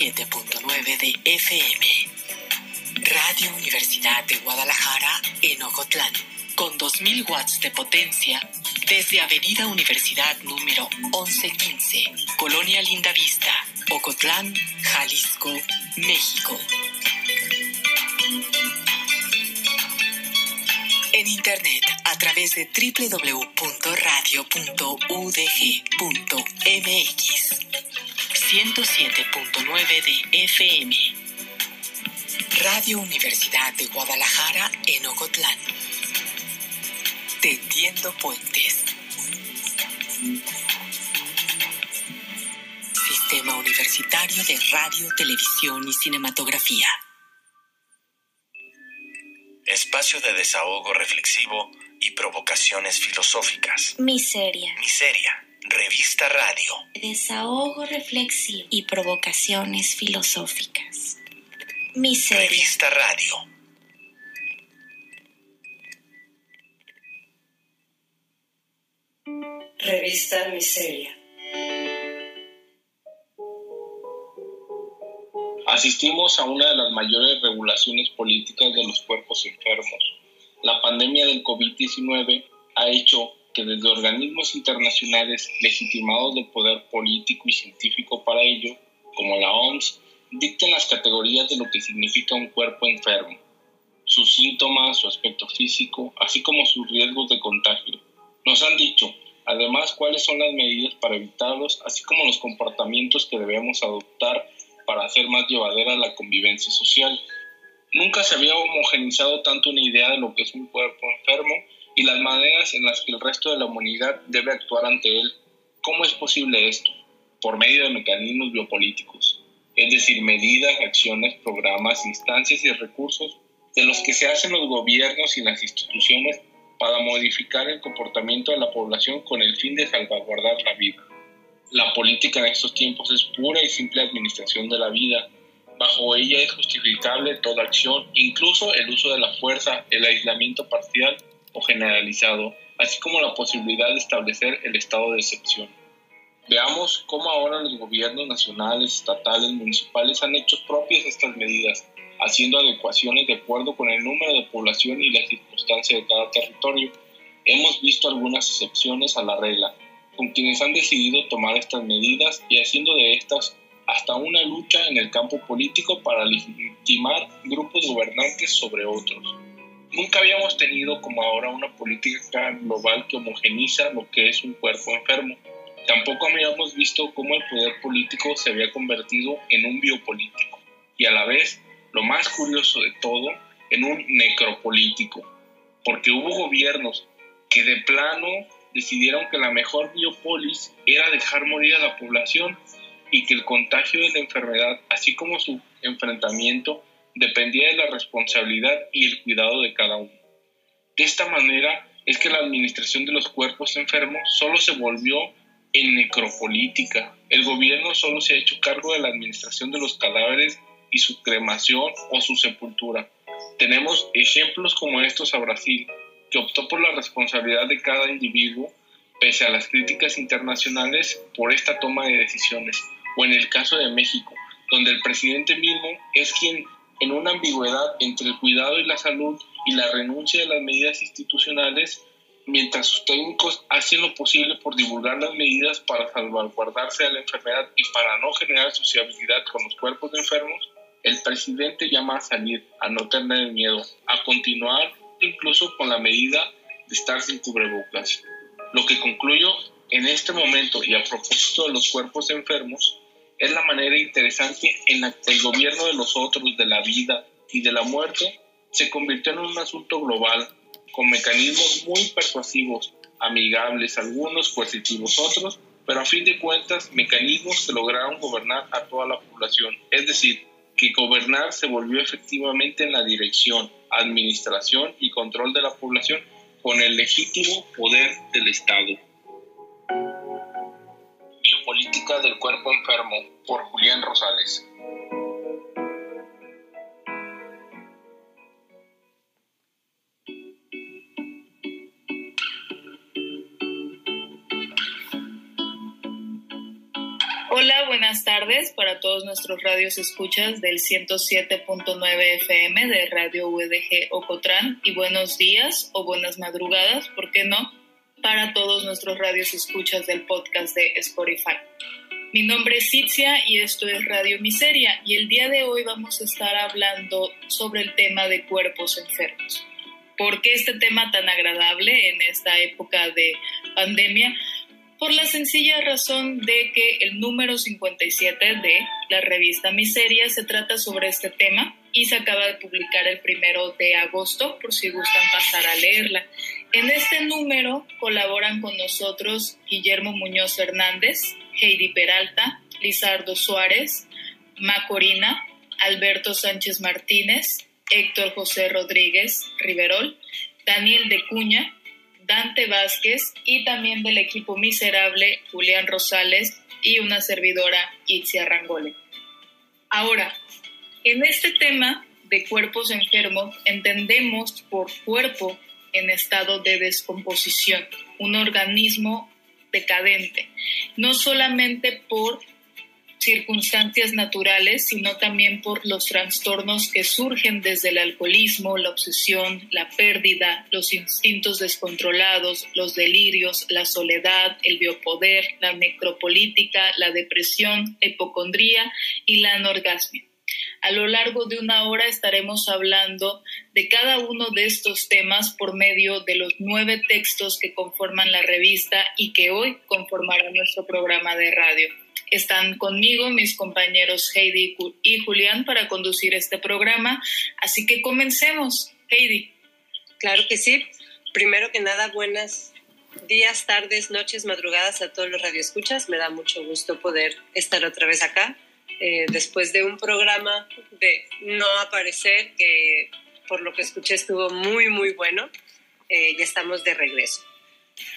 WGO 107.9 de FM. Radio Universidad de Guadalajara en Ocotlán, con 2.000 watts de potencia, desde Avenida Universidad número 1115, Colonia Lindavista, Ocotlán, Jalisco, México. En internet a través de www.radio.udg.mx 107.9 de FM. Radio Universidad de Guadalajara en Ocotlán. Tendiendo puentes. Sistema Universitario de Radio, Televisión y Cinematografía. Espacio de desahogo reflexivo y provocaciones filosóficas. Miseria. Miseria. Revista Radio. Desahogo reflexivo y provocaciones filosóficas. Miseria. Revista Radio. Revista Miseria. Asistimos a una de las mayores regulaciones políticas de los cuerpos enfermos. La pandemia del COVID-19 ha hecho que desde organismos internacionales legitimados del poder político y científico para ello, como la OMS, dicten las categorías de lo que significa un cuerpo enfermo, sus síntomas, su aspecto físico, así como sus riesgos de contagio. Nos han dicho, además, cuáles son las medidas para evitarlos, así como los comportamientos que debemos adoptar para hacer más llevadera la convivencia social. Nunca se había homogenizado tanto una idea de lo que es un cuerpo y las maneras en las que el resto de la humanidad debe actuar ante él. ¿Cómo es posible esto? Por medio de mecanismos biopolíticos, es decir, medidas, acciones, programas, instancias y recursos de los que se hacen los gobiernos y las instituciones para modificar el comportamiento de la población con el fin de salvaguardar la vida. La política en estos tiempos es pura y simple administración de la vida. Bajo ella es justificable toda acción, incluso el uso de la fuerza, el aislamiento parcial o generalizado, así como la posibilidad de establecer el estado de excepción. Veamos cómo ahora los gobiernos nacionales, estatales, municipales han hecho propias estas medidas, haciendo adecuaciones de acuerdo con el número de población y las circunstancias de cada territorio. Hemos visto algunas excepciones a la regla, con quienes han decidido tomar estas medidas y haciendo de estas hasta una lucha en el campo político para legitimar grupos gobernantes sobre otros. Nunca habíamos tenido como ahora una política global que homogeniza lo que es un cuerpo enfermo. Tampoco habíamos visto cómo el poder político se había convertido en un biopolítico y a la vez, lo más curioso de todo, en un necropolítico, porque hubo gobiernos que de plano decidieron que la mejor biopolis era dejar morir a la población y que el contagio de la enfermedad, así como su enfrentamiento, dependía de la responsabilidad y el cuidado de cada uno. De esta manera es que la administración de los cuerpos enfermos solo se volvió en necropolítica. El gobierno solo se ha hecho cargo de la administración de los cadáveres y su cremación o su sepultura. Tenemos ejemplos como estos a Brasil, que optó por la responsabilidad de cada individuo, pese a las críticas internacionales, por esta toma de decisiones. O en el caso de México, donde el presidente mismo es quien en una ambigüedad entre el cuidado y la salud y la renuncia de las medidas institucionales, mientras sus técnicos hacen lo posible por divulgar las medidas para salvaguardarse de la enfermedad y para no generar sociabilidad con los cuerpos de enfermos, el presidente llama a salir, a no tener miedo, a continuar incluso con la medida de estar sin cubrebocas. Lo que concluyo en este momento y a propósito de los cuerpos enfermos es la manera interesante en la que el gobierno de los otros, de la vida y de la muerte, se convirtió en un asunto global, con mecanismos muy persuasivos, amigables, algunos coercitivos otros, pero a fin de cuentas mecanismos que lograron gobernar a toda la población. Es decir, que gobernar se volvió efectivamente en la dirección, administración y control de la población con el legítimo poder del Estado. Del cuerpo enfermo por Julián Rosales. Hola, buenas tardes para todos nuestros radios escuchas del 107.9 FM de Radio UDG Ocotrán y buenos días o buenas madrugadas, ¿por qué no? Para todos nuestros radios escuchas del podcast de Spotify. Mi nombre es Citzia y esto es Radio Miseria y el día de hoy vamos a estar hablando sobre el tema de cuerpos enfermos. ¿Por qué este tema tan agradable en esta época de pandemia? por la sencilla razón de que el número 57 de la revista Miseria se trata sobre este tema y se acaba de publicar el primero de agosto, por si gustan pasar a leerla. En este número colaboran con nosotros Guillermo Muñoz Hernández, Heidi Peralta, Lizardo Suárez, Macorina, Alberto Sánchez Martínez, Héctor José Rodríguez Riverol, Daniel de Cuña, Dante Vázquez y también del equipo miserable Julián Rosales y una servidora Itzia Rangole. Ahora, en este tema de cuerpos enfermos entendemos por cuerpo en estado de descomposición, un organismo decadente, no solamente por circunstancias naturales, sino también por los trastornos que surgen desde el alcoholismo, la obsesión, la pérdida, los instintos descontrolados, los delirios, la soledad, el biopoder, la necropolítica, la depresión, hipocondría y la anorgasmia. A lo largo de una hora estaremos hablando de cada uno de estos temas por medio de los nueve textos que conforman la revista y que hoy conformarán nuestro programa de radio. Están conmigo mis compañeros Heidi y Julián para conducir este programa, así que comencemos. Heidi. Claro que sí. Primero que nada, buenas días, tardes, noches, madrugadas a todos los radioescuchas. Me da mucho gusto poder estar otra vez acá eh, después de un programa de no aparecer que por lo que escuché estuvo muy, muy bueno. Eh, ya estamos de regreso.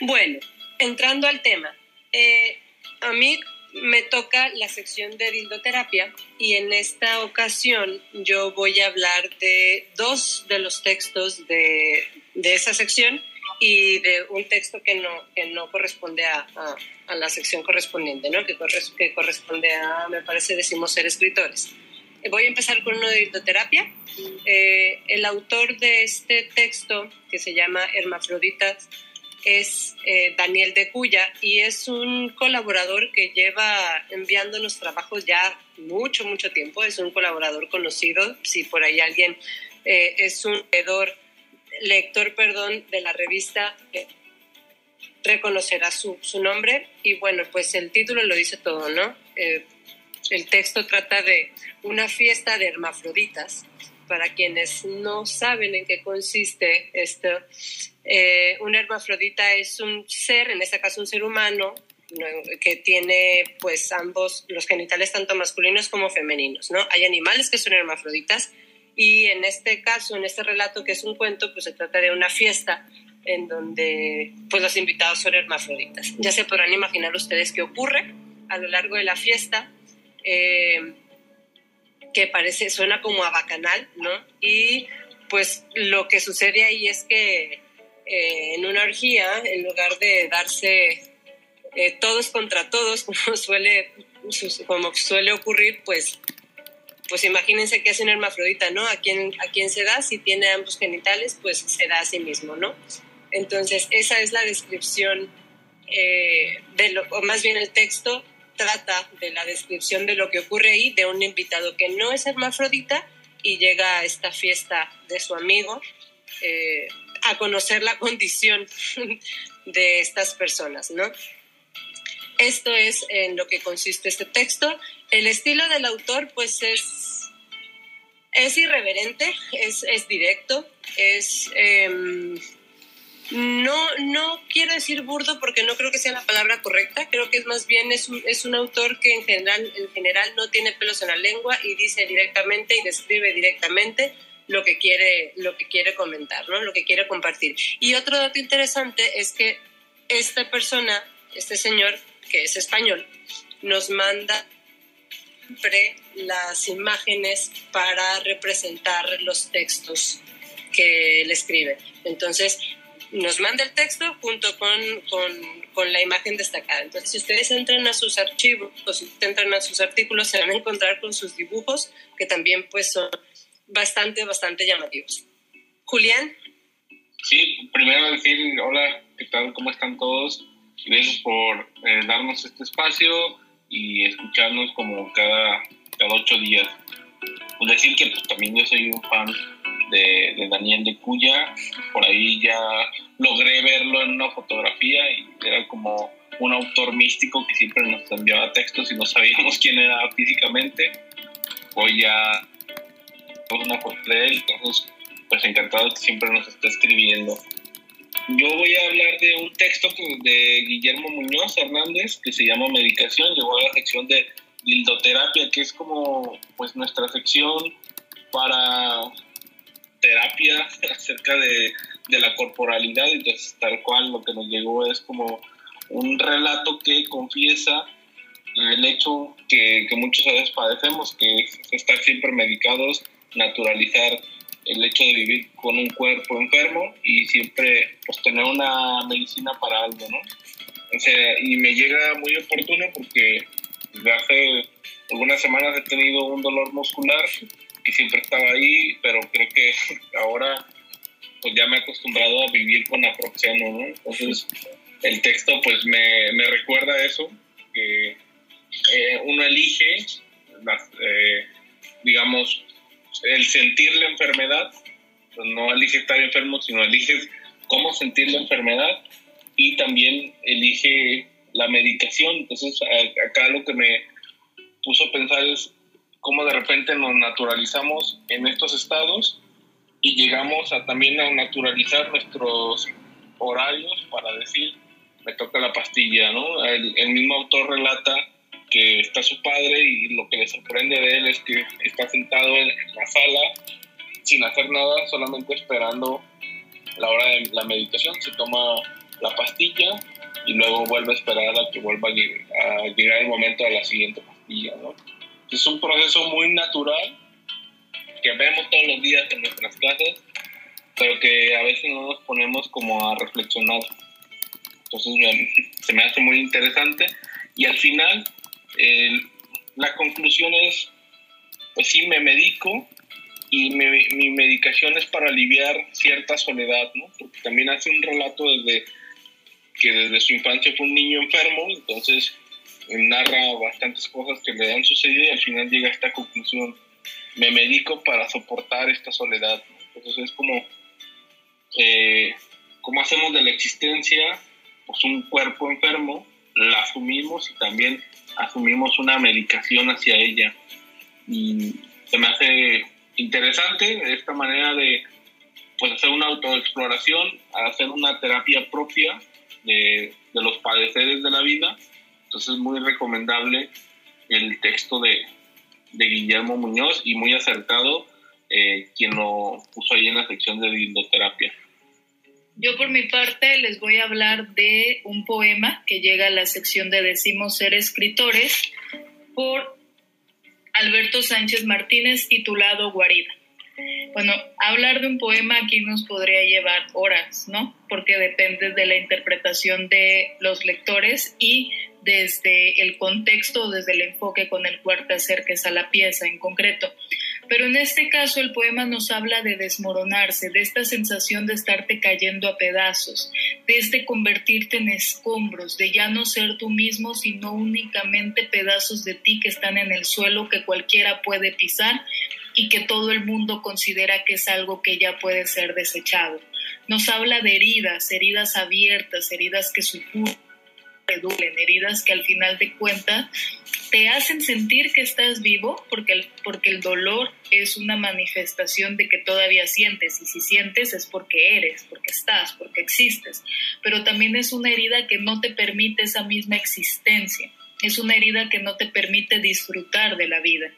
Bueno, entrando al tema. Eh, a mí me toca la sección de dildoterapia y en esta ocasión yo voy a hablar de dos de los textos de, de esa sección y de un texto que no, que no corresponde a, a, la sección correspondiente, ¿no? que, que corresponde a, me parece, decimos ser escritores. Voy a empezar con uno de dildoterapia. Eh, el autor de este texto, que se llama Hermafroditas, es eh, Daniel de Cuya y es un colaborador que lleva enviándonos trabajos ya mucho, mucho tiempo. Es un colaborador conocido. Si por ahí alguien eh, es un lector, lector perdón, de la revista, eh, reconocerá su, su, nombre. Y bueno, pues el título lo dice todo, ¿no? el texto trata de una fiesta de hermafroditas. Para quienes no saben en qué consiste esto, eh, un hermafrodita es un ser, en este caso un ser humano, que tiene pues ambos los genitales tanto masculinos como femeninos, ¿no? Hay animales que son hermafroditas y en este caso, en este relato que es un cuento, pues se trata de una fiesta en donde pues los invitados son hermafroditas. Ya se podrán imaginar ustedes qué ocurre a lo largo de la fiesta, eh, que parece, suena como a bacanal, ¿no? Y pues lo que sucede ahí es que eh, en una orgía, en lugar de darse eh, todos contra todos, como suele, como suele ocurrir, pues, pues imagínense que es un hermafrodita, ¿no? ¿A quién, ¿A quién se da? Si tiene ambos genitales, pues se da a sí mismo, ¿no? Entonces, esa es la descripción, eh, de lo, o más bien el texto trata de la descripción de lo que ocurre ahí, de un invitado que no es hermafrodita y llega a esta fiesta de su amigo, eh, a conocer la condición de estas personas, ¿no? Esto es en lo que consiste este texto. El estilo del autor, pues, es, es irreverente, es, es directo, es... Em, no, no quiero decir burdo porque no creo que sea la palabra correcta, creo que es más bien es un, es un autor que en general, en general no tiene pelos en la lengua y dice directamente y describe directamente lo que quiere, lo que quiere comentar, ¿no? lo que quiere compartir. Y otro dato interesante es que esta persona, este señor, que es español, nos manda siempre las imágenes para representar los textos que él escribe. Entonces, nos manda el texto junto con, con, la imagen destacada. Entonces, si ustedes entran a sus archivos o si entran a sus artículos, se van a encontrar con sus dibujos, que también pues son bastante, bastante llamativos. Julián. Sí, primero decir hola, ¿qué tal? ¿Cómo están todos? Gracias por eh, darnos este espacio y escucharnos como cada, cada ocho días. Pues decir que pues, también yo soy un fan de, Daniel de Cuya. Por ahí ya logré verlo en una fotografía y era como un autor místico que siempre nos enviaba textos y no sabíamos quién era físicamente. Hoy ya una foto de él, entonces pues encantado que siempre nos está escribiendo. Yo voy a hablar de un texto de Guillermo Muñoz Hernández que se llama Medicación, llegó a la sección de dildoterapia, que es como pues nuestra sección para terapia acerca de, de la corporalidad, entonces tal cual lo que nos llegó es como un relato que confiesa el hecho que, que muchas veces padecemos, que es estar siempre medicados, naturalizar el hecho de vivir con un cuerpo enfermo y siempre pues tener una medicina para algo, ¿no? O sea, y me llega muy oportuno porque desde hace algunas semanas he tenido un dolor muscular que siempre estaba ahí, pero creo que ahora pues ya me he acostumbrado a vivir con aproxiano, ¿no? Entonces el texto pues me, me recuerda eso, que eh, uno elige, eh, digamos, el sentir la enfermedad, pues no elige estar enfermo, sino elige cómo sentir la enfermedad y también elige la medicación. Entonces acá lo que me puso a pensar es cómo de repente nos naturalizamos en estos estados y llegamos a también a naturalizar nuestros horarios para decir, me toca la pastilla, ¿no? El, mismo autor relata que está su padre y lo que le sorprende de él es que está sentado en, la sala sin hacer nada, solamente esperando la hora de la meditación, se toma la pastilla y luego vuelve a esperar a que vuelva a llegar el momento de la siguiente pastilla, ¿no? es un proceso muy natural que vemos todos los días en nuestras casas, pero que a veces no nos ponemos como a reflexionar. Entonces se me hace muy interesante y al final la conclusión es, pues sí, me medico y mi medicación es para aliviar cierta soledad, ¿no? Porque también hace un relato desde que desde su infancia fue un niño enfermo, entonces narra bastantes cosas que le han sucedido y al final llega a esta conclusión. Me medico para soportar esta soledad. Entonces es como, eh, como hacemos de la existencia pues un cuerpo enfermo, la asumimos y también asumimos una medicación hacia ella. Y se me hace interesante esta manera de pues, hacer una autoexploración, hacer una terapia propia de, de los padeceres de la vida entonces es muy recomendable el texto de, de Guillermo Muñoz y muy acertado eh, quien lo puso ahí en la sección de dildoterapia. Yo por mi parte les voy a hablar de un poema que llega a la sección de Decimos ser escritores por Alberto Sánchez Martínez titulado Guarida. Bueno, hablar de un poema aquí nos podría llevar horas, ¿no? Porque depende de la interpretación de los lectores y desde el contexto, desde el enfoque con el cual te acerques a la pieza en concreto. Pero en este caso el poema nos habla de desmoronarse, de esta sensación de estarte cayendo a pedazos, de este convertirte en escombros, de ya no ser tú mismo, sino únicamente pedazos de ti que están en el suelo que cualquiera puede pisar y que todo el mundo considera que es algo que ya puede ser desechado. Nos habla de heridas, heridas abiertas, heridas que supuran duelen, heridas que al final de cuentas te hacen sentir que estás vivo porque el, porque el dolor es una manifestación de que todavía sientes. Y si sientes es porque eres, porque estás, porque existes, pero también es una herida que no te permite esa misma existencia, es una herida que no te permite disfrutar de la vida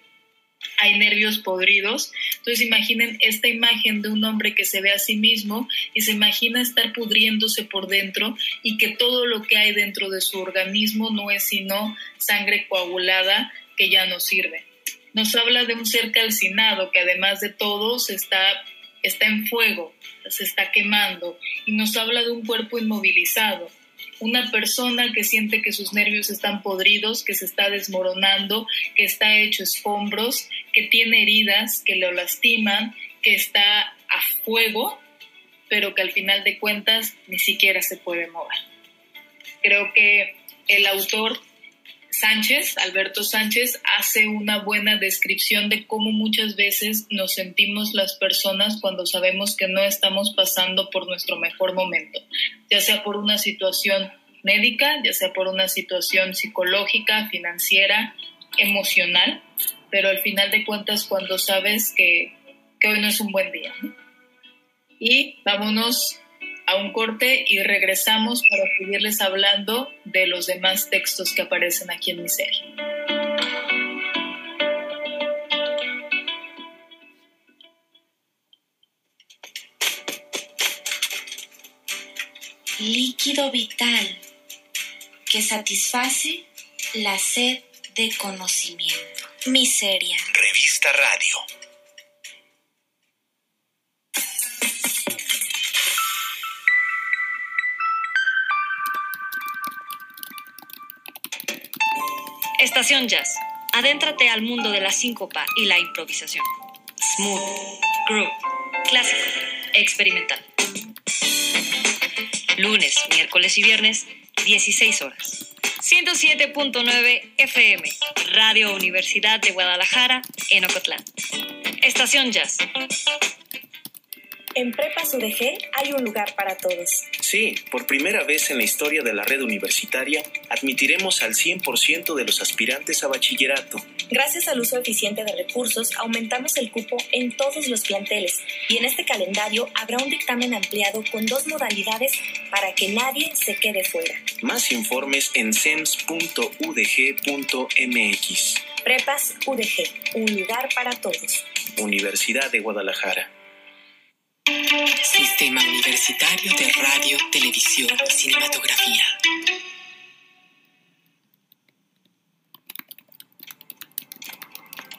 hay nervios podridos. Entonces imaginen esta imagen de un hombre que se ve a sí mismo y se imagina estar pudriéndose por dentro y que todo lo que hay dentro de su organismo no es sino sangre coagulada que ya no sirve. Nos habla de un ser calcinado que además de todo se está está en fuego, se está quemando y nos habla de un cuerpo inmovilizado, una persona que siente que sus nervios están podridos, que se está desmoronando, que está hecho escombros, que tiene heridas que lo lastiman, que está a fuego, pero que al final de cuentas ni siquiera se puede mover. Creo que el autor Sánchez, Alberto Sánchez, hace una buena descripción de cómo muchas veces nos sentimos las personas cuando sabemos que no estamos pasando por nuestro mejor momento, ya sea por una situación médica, ya sea por una situación psicológica, financiera, emocional, pero al final de cuentas cuando sabes que, hoy no es un buen día. Y vámonos a un corte y regresamos para seguirles hablando de los demás textos que aparecen aquí en mi serie. Líquido vital que satisface la sed de conocimiento. Miseria. Revista Radio. Estación Jazz. Adéntrate al mundo de la síncopa y la improvisación. Smooth, groove, clásico, experimental. Lunes, miércoles y viernes, 16 horas. 107.9 FM, Radio Universidad de Guadalajara, en Ocotlán. Estación Jazz. En Prepas UDG hay un lugar para todos. Sí, por primera vez en la historia de la red universitaria, admitiremos al 100% de los aspirantes a bachillerato. Gracias al uso eficiente de recursos, aumentamos el cupo en todos los planteles y en este calendario habrá un dictamen ampliado con dos modalidades para que nadie se quede fuera. Más informes en cens.udg.mx. Prepas UDG, un lugar para todos. Universidad de Guadalajara. Sistema Universitario de Radio, Televisión y Cinematografía.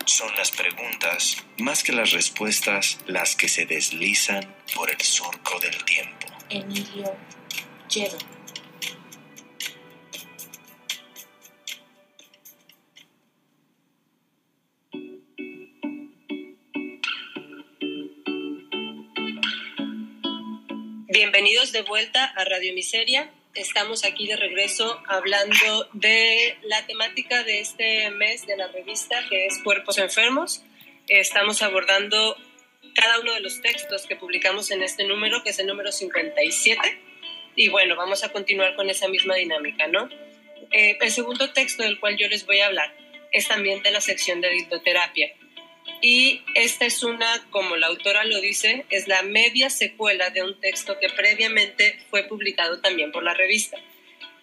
Son las preguntas, más que las respuestas, las que se deslizan por el surco del tiempo. Emilio Lledo. Bienvenidos de vuelta a Radio Miseria. Estamos aquí de regreso hablando de la temática de este mes de la revista, que es Cuerpos Enfermos. Estamos abordando cada uno de los textos que publicamos en este número, que es el número 57. Y bueno, vamos a continuar con esa misma dinámica, ¿no? Eh, el segundo texto del cual yo les voy a hablar es también de la sección de dictoterapia. Y esta es una, como la autora lo dice, es la media secuela de un texto que previamente fue publicado también por la revista.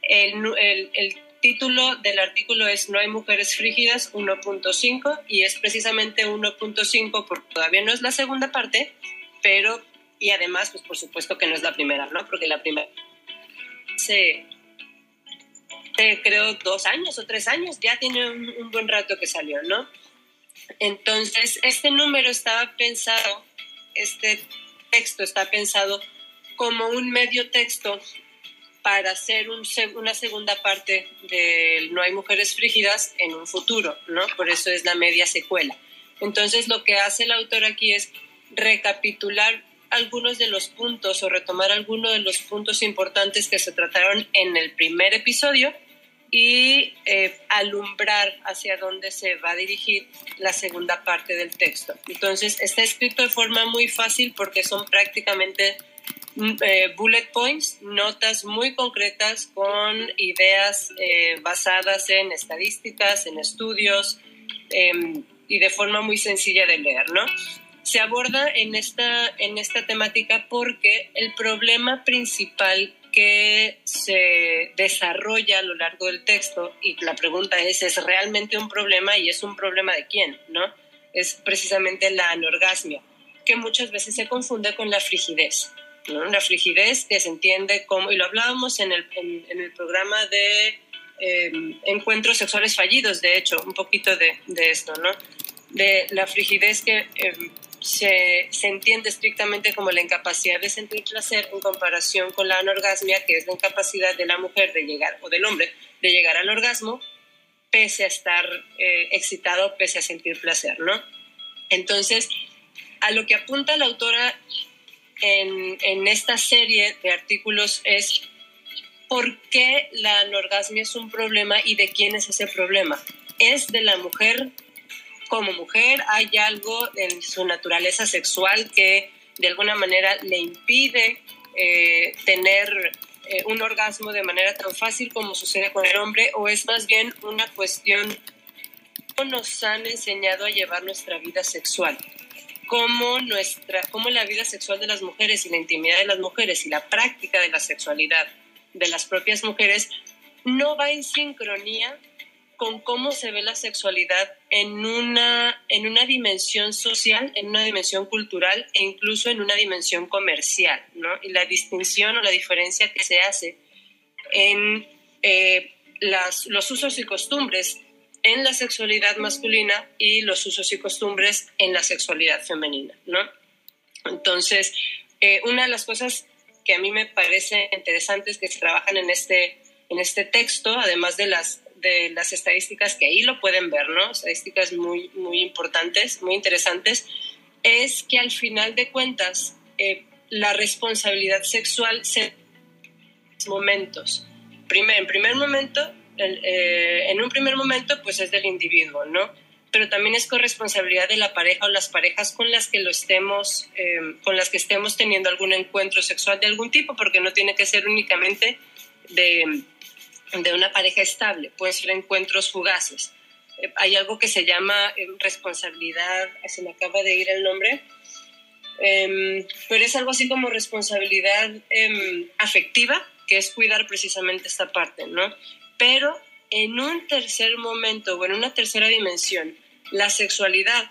El, el, título del artículo es No hay mujeres frígidas 1.5 y es precisamente 1.5 porque todavía no es la segunda parte, pero y además, pues por supuesto que no es la primera, ¿no? Porque la primera se, creo dos años o tres años, ya tiene un buen rato que salió, ¿no? Entonces, este número estaba pensado, este texto está pensado como un medio texto para hacer un, una segunda parte de No hay mujeres frígidas en un futuro, ¿no? Por eso es la media secuela. Entonces, lo que hace el autor aquí es recapitular algunos de los puntos o retomar algunos de los puntos importantes que se trataron en el primer episodio y eh, alumbrar hacia dónde se va a dirigir la segunda parte del texto. Entonces, está escrito de forma muy fácil porque son prácticamente mm, eh, bullet points, notas muy concretas con ideas eh, basadas en estadísticas, en estudios em, y de forma muy sencilla de leer, ¿no? Se aborda en esta, en esta temática porque el problema principal que se desarrolla a lo largo del texto y la pregunta es, ¿es realmente un problema y es un problema de quién? ¿no? Es precisamente la anorgasmia, que muchas veces se confunde con la frigidez. ¿no? La frigidez que se entiende como, y lo hablábamos en el, en, el programa de em, encuentros sexuales fallidos, de hecho, un poquito de, de, esto, ¿no? De la frigidez que em, se, se, entiende estrictamente como la incapacidad de sentir placer en comparación con la anorgasmia, que es la incapacidad de la mujer de llegar, o del hombre, de llegar al orgasmo, pese a estar eh, excitado, pese a sentir placer, ¿no? Entonces, a lo que apunta la autora en, en esta serie de artículos es por qué la anorgasmia es un problema y de quién es ese problema. ¿Es de la mujer como mujer? ¿Hay algo en su naturaleza sexual que de alguna manera le impide eh, tener eh, un orgasmo de manera tan fácil como sucede con el hombre? ¿O es más bien una cuestión cómo nos han enseñado a llevar nuestra vida sexual? Cómo, nuestra, cómo la vida sexual de las mujeres y la intimidad de las mujeres y la práctica de la sexualidad de las propias mujeres no va en sincronía con cómo se ve la sexualidad en una, en una dimensión social, en una dimensión cultural e incluso en una dimensión comercial, ¿no? Y la distinción o la diferencia que se hace en eh, las, los usos y costumbres en la sexualidad masculina y los usos y costumbres en la sexualidad femenina, ¿no? Entonces, eh, una de las cosas que a mí me parece interesantes que se trabajan en este, en este texto, además de las de las estadísticas que ahí lo pueden ver, ¿no? Estadísticas muy, muy importantes, muy interesantes, es que al final de cuentas eh, la responsabilidad sexual se momentos. Primer, en primer momento, eh, en un primer momento, pues es del individuo, ¿no? Pero también es corresponsabilidad de la pareja o las parejas con las que lo estemos, eh, con las que estemos teniendo algún encuentro sexual de algún tipo, porque no tiene que ser únicamente de de una pareja estable, pueden ser encuentros fugaces. Eh, hay algo que se llama eh, responsabilidad, se me acaba de ir el nombre, em, pero es algo así como responsabilidad em, afectiva, que es cuidar precisamente esta parte, ¿no? Pero en un tercer momento o en una tercera dimensión, la sexualidad,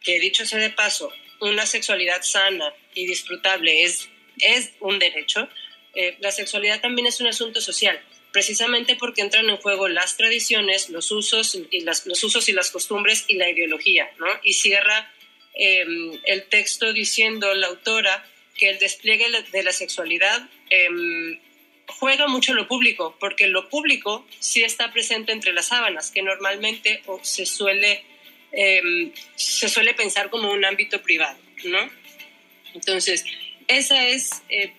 que dicho sea de paso, una sexualidad sana y disfrutable es, es un derecho, eh, la sexualidad también es un asunto social precisamente porque entran en juego las tradiciones, los usos y las, los usos y las costumbres y la ideología, ¿no? Y cierra em, el texto diciendo la autora que el despliegue de la sexualidad em, juega mucho lo público, porque lo público sí está presente entre las sábanas, que normalmente se suele, em, se suele pensar como un ámbito privado, ¿no? Entonces, ese es eh,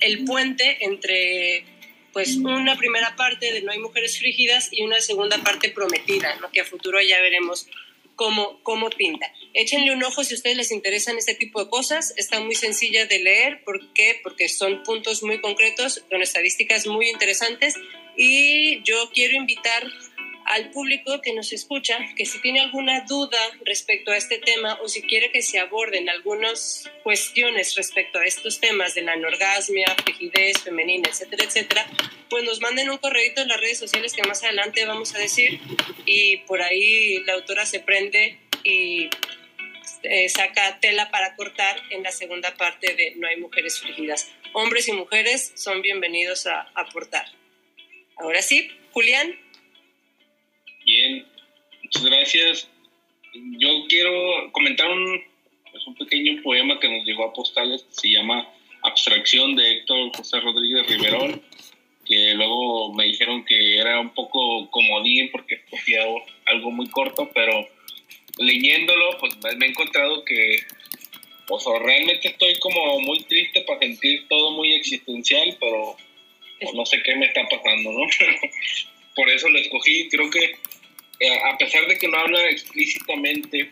el puente entre pues una primera parte de No hay mujeres frígidas y una segunda parte prometida, ¿no? que a futuro ya veremos cómo, cómo pinta. Échenle un ojo si a ustedes les interesan este tipo de cosas. Está muy sencilla de leer. ¿Por qué? Porque son puntos muy concretos, con estadísticas muy interesantes. Y yo quiero invitar al público que nos escucha que si tiene alguna duda respecto a este tema o si quiere que se aborden algunas cuestiones respecto a estos temas de la anorgasmia, frigidez femenina, etcétera, etcétera, pues nos manden un correo en las redes sociales que más adelante vamos a decir y por ahí la autora se prende y eh, saca tela para cortar en la segunda parte de No hay mujeres frígidas. Hombres y mujeres son bienvenidos a aportar. Ahora sí, Julián. Bien, muchas gracias. Yo quiero comentar un, pues, un pequeño poema que nos llegó a postales que se llama Abstracción de Héctor José Rodríguez Riverón, que luego me dijeron que era un poco comodín porque escogía algo muy corto, pero leyéndolo, pues me he encontrado que pues, realmente estoy como muy triste para sentir todo muy existencial, pero no sé qué me está pasando, ¿no? por eso lo escogí. Creo que a pesar de que no habla explícitamente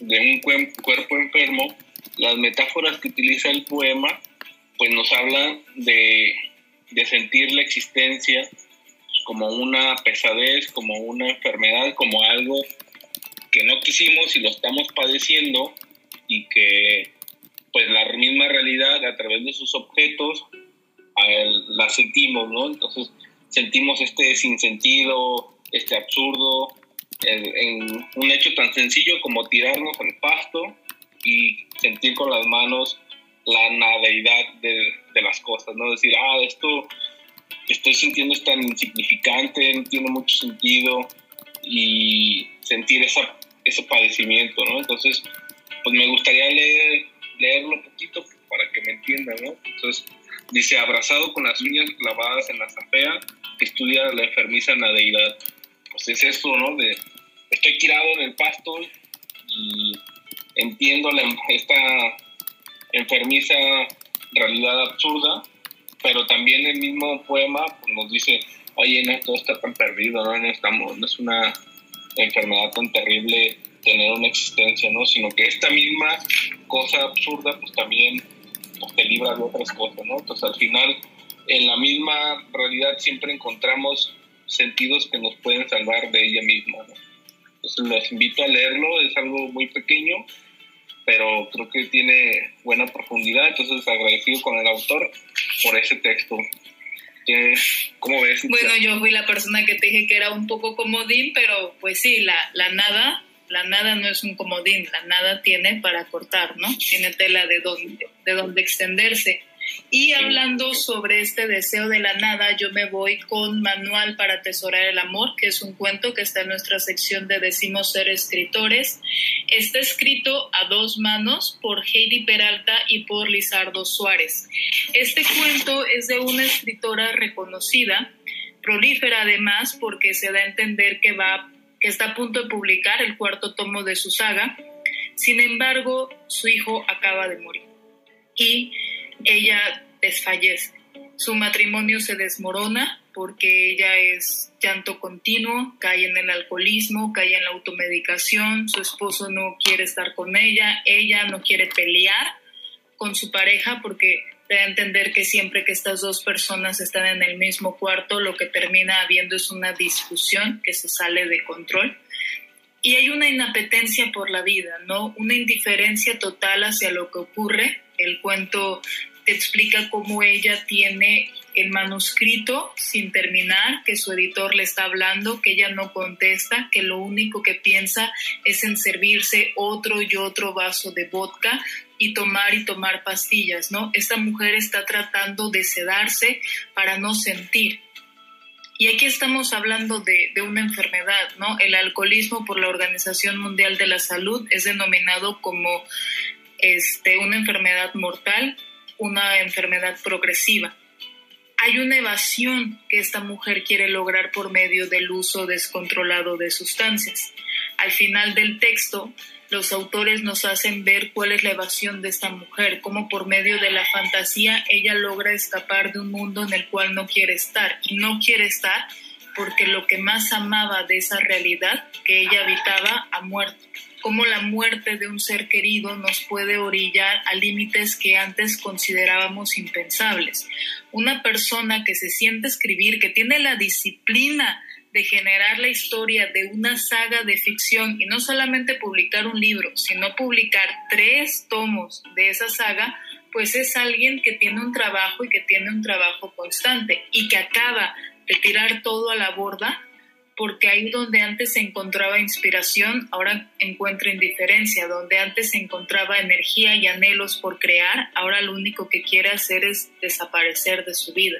de un cuerpo enfermo, las metáforas que utiliza el poema, pues nos hablan de, de sentir la existencia como una pesadez, como una enfermedad, como algo que no quisimos y lo estamos padeciendo y que pues la misma realidad a través de sus objetos la sentimos, ¿no? Entonces sentimos este sinsentido, este absurdo, en, un hecho tan sencillo como tirarnos al pasto y sentir con las manos la nadeidad de, de las cosas, ¿no? Decir, ah, esto estoy sintiendo es tan insignificante, no tiene mucho sentido y sentir esa, ese padecimiento, ¿no? Entonces, pues me gustaría leer, leerlo un poquito para que me entiendan, ¿no? Entonces, dice, abrazado con las uñas clavadas en la zapea, que estudia la enfermiza en la deidad. Pues es esto, ¿no? De, estoy tirado en el pasto y entiendo la, esta enfermiza realidad absurda, pero también el mismo poema pues, nos dice, oye, no todo está tan perdido, ¿no? No, estamos, no es una enfermedad tan terrible tener una existencia, ¿no? Sino que esta misma cosa absurda, pues también pues, te libra de otras cosas, ¿no? Entonces al final, en la misma realidad siempre encontramos sentidos que nos pueden salvar de ella misma, ¿no? Entonces los invito a leerlo, es algo muy pequeño, pero creo que tiene buena profundidad, entonces agradecido con el autor por ese texto. ¿Cómo ves? Bueno, yo fui la persona que te dije que era un poco comodín, pero pues sí, la, la nada, la nada no es un comodín, la nada tiene para cortar, ¿no? Tiene tela de donde, de donde extenderse. Y hablando sobre este deseo de la nada, yo me voy con Manual para atesorar el amor, que es un cuento que está en nuestra sección de Decimos ser escritores. Está escrito a dos manos por Heidi Peralta y por Lizardo Suárez. Este cuento es de una escritora reconocida, prolífera además, porque se da a entender que va que está a punto de publicar el cuarto tomo de su saga. Sin embargo, su hijo acaba de morir. Y ella desfallece. Su matrimonio se desmorona porque ella es llanto continuo, cae en el alcoholismo, cae en la automedicación, su esposo no quiere estar con ella, ella no quiere pelear con su pareja porque da a entender que siempre que estas dos personas están en el mismo cuarto, lo que termina habiendo es una discusión que se sale de control. Y hay una inapetencia por la vida, ¿no? Una indiferencia total hacia lo que ocurre. El cuento explica cómo ella tiene el manuscrito sin terminar, que su editor le está hablando, que ella no contesta, que lo único que piensa es en servirse otro y otro vaso de vodka y tomar y tomar pastillas, ¿no? Esta mujer está tratando de sedarse para no sentir. Y aquí estamos hablando de, de, una enfermedad, ¿no? El alcoholismo por la Organización Mundial de la Salud es denominado como este, una enfermedad mortal una enfermedad progresiva. Hay una evasión que esta mujer quiere lograr por medio del uso descontrolado de sustancias. Al final del texto, los autores nos hacen ver cuál es la evasión de esta mujer, cómo por medio de la fantasía ella logra escapar de un mundo en el cual no quiere estar. Y no quiere estar porque lo que más amaba de esa realidad que ella habitaba ha muerto cómo la muerte de un ser querido nos puede orillar a límites que antes considerábamos impensables. Una persona que se siente escribir, que tiene la disciplina de generar la historia de una saga de ficción y no solamente publicar un libro, sino publicar tres tomos de esa saga, pues es alguien que tiene un trabajo y que tiene un trabajo constante y que acaba de tirar todo a la borda porque ahí donde antes se encontraba inspiración, ahora encuentra indiferencia, donde antes se encontraba energía y anhelos por crear, ahora lo único que quiere hacer es desaparecer de su vida,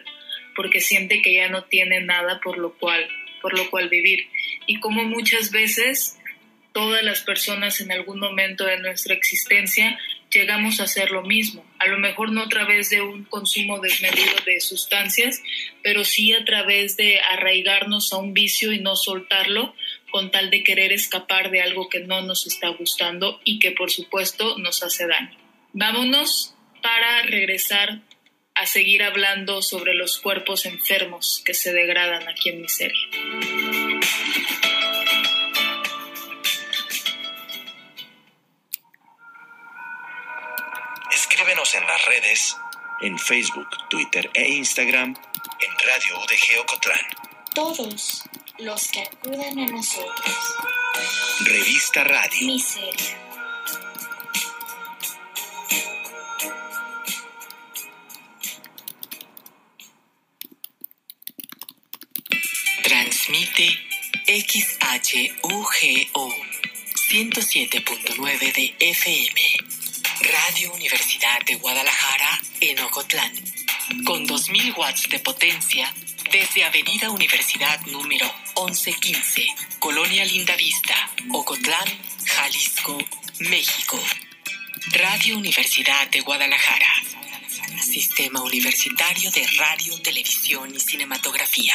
porque siente que ya no tiene nada por lo cual, por lo cual vivir. Y como muchas veces todas las personas en algún momento de nuestra existencia llegamos a hacer lo mismo. A lo mejor no a través de un consumo desmedido de sustancias, pero sí a través de arraigarnos a un vicio y no soltarlo con tal de querer escapar de algo que no nos está gustando y que por supuesto nos hace daño. Vámonos para regresar a seguir hablando sobre los cuerpos enfermos que se degradan aquí en miseria. En las redes, en Facebook, Twitter e Instagram, en Radio UDG Ocotlán. Todos los que acudan a nosotros. Revista Radio. Miseria. Transmite XHUGO 107.9 de FM. Radio Universidad de Guadalajara en Ocotlán. Con 2000 watts de potencia desde Avenida Universidad número 1115, Colonia Lindavista, Ocotlán, Jalisco, México. Radio Universidad de Guadalajara. Sistema Universitario de Radio, Televisión y Cinematografía.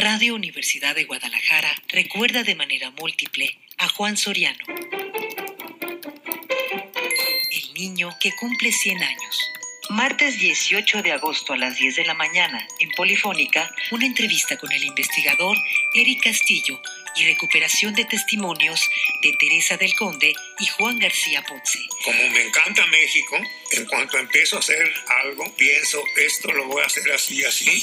Radio Universidad de Guadalajara recuerda de manera múltiple a Juan Soriano, el niño que cumple 100 años. Martes 18 de agosto a las 10 de la mañana, en Polifónica, una entrevista con el investigador Eric Castillo y recuperación de testimonios de Teresa del Conde y Juan García Ponce. Como me encanta México, en cuanto empiezo a hacer algo, pienso, esto lo voy a hacer así, así.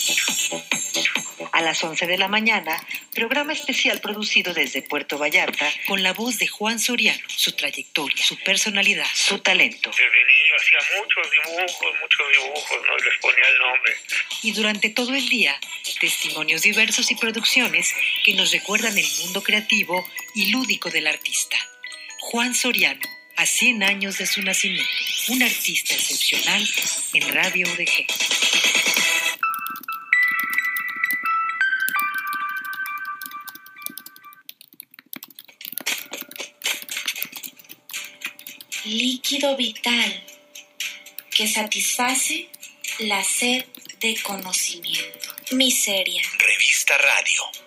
A las 11 de la mañana, programa especial producido desde Puerto Vallarta con la voz de Juan Soriano, su trayectoria, su personalidad, su talento. Desde niño hacía muchos dibujos, muchos dibujos, no y les ponía el nombre. Y durante todo el día, testimonios diversos y producciones que nos recuerdan el mundo creativo y lúdico del artista. Juan Soriano, a 100 años de su nacimiento, un artista excepcional en Radio UDG. líquido vital que satisface la sed de conocimiento. Miseria. Revista Radio.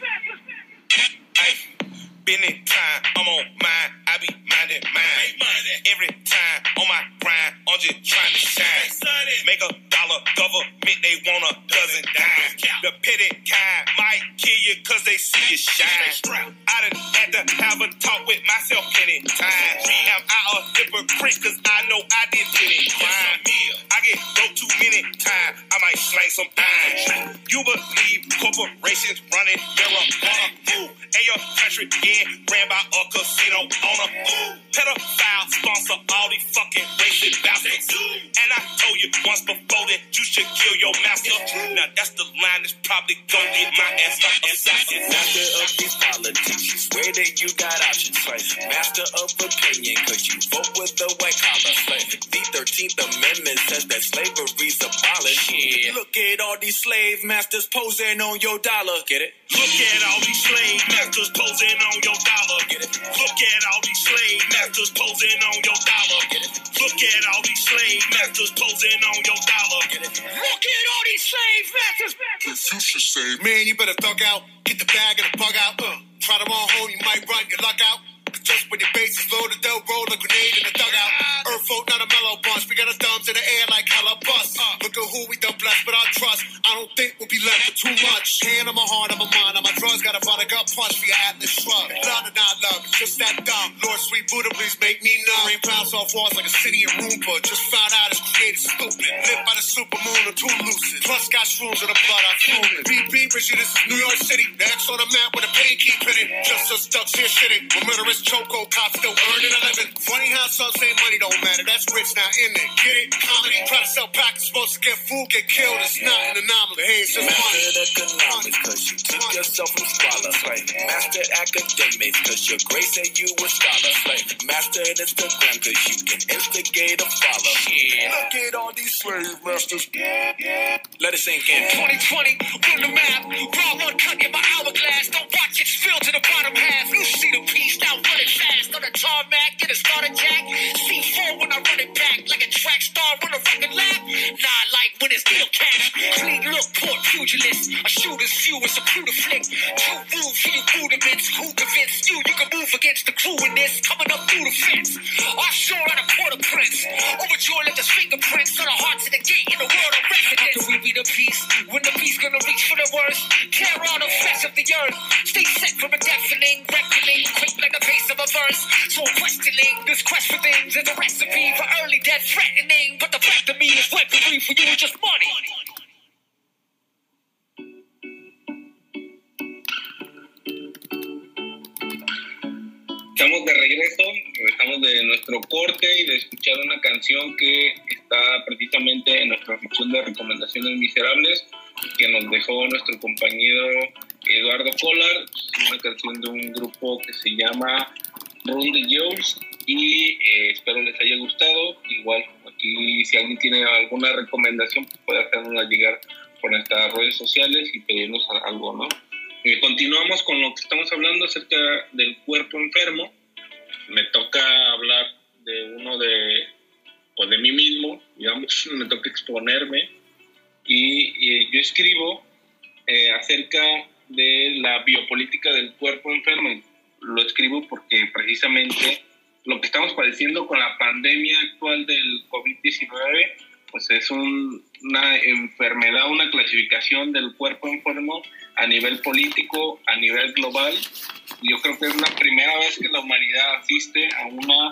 I'm on mine, I be minding mine. Every time on my grind, I'm just trying to shine. Make a dollar, government, they want a dozen dime. The petty kind might kill you cause they see you shine. I done had to have masters posing on your dollar. Get it? Look at all these slave masters posing on your dollar. Get it? Look at all these slave masters posing on your dollar. Get it? Look at all these slave masters posing on your dollar. Get it? Look at all these slave masters. Confucius say, man, you better thug out. Funny how money don't matter. That's rich now, in it? Get it? Comedy. Try to sell packets, supposed to get food, get killed. It's not an anomaly. Hey, it's just money. Economics cause you took yourself from squalor. Right? Mastered academics cause your grace said you a scholar. Right? Mastered Instagram cause you can instigate a follow. Yeah. Look at all these slave masters. Yeah, yeah. Let it sink in. 2020, run the map. Raw one cut in my hourglass. Don't watch it spill to the bottom half. You see the piece now running fast on the tarmac. Jack. C4 when I run it back like a track star run a it's deal cash. Clean look, port pugilist. A shooter's view is a crew to flick. Too rude for you rudiments. Who convinced you you can move against the crew in this, coming up through the fence. Offshore at a of prince. Overjoyed left his fingerprints on the hearts of the gate in the world of residence. Can we be the peace when the peace gonna reach for the worst? Tear all the flesh of the earth. Stay set from a deafening, reckoning, quick like the pace of a verse. So questioning this quest for things is a recipe for early death threatening. But the fact of me is weaponry for you, just money. Estamos de regreso, regresamos de nuestro corte y de escuchar una canción que está precisamente en nuestra sección de recomendaciones miserables que nos dejó nuestro compañero Eduardo Collar, una canción de un grupo que se llama Run the Jones y eh, espero les haya gustado. Igual aquí si alguien tiene alguna recomendación pues puede hacernosla llegar por nuestras redes sociales y pedirnos algo, ¿no? Eh, continuamos con lo que estamos hablando acerca del cuerpo enfermo. Me toca hablar de uno de, pues de mí mismo, digamos, me toca exponerme. Y, yo escribo eh, acerca de la biopolítica del cuerpo enfermo. Lo escribo porque precisamente lo que estamos padeciendo con la pandemia actual del COVID-19, pues es una enfermedad, una clasificación del cuerpo enfermo a nivel político, a nivel global. Yo creo que es la primera vez que la humanidad asiste a una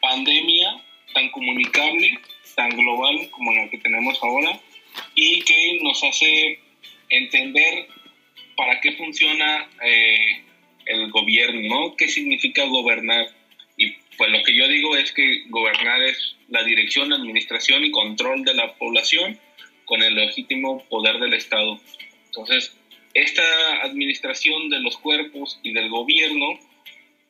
pandemia tan comunicable, tan global como la que tenemos ahora y que nos hace entender para qué funciona eh, el gobierno, ¿no? ¿Qué significa gobernar? Yo digo es que gobernar es la dirección, administración y control de la población con el legítimo poder del Estado. Entonces, esta administración de los cuerpos y del gobierno,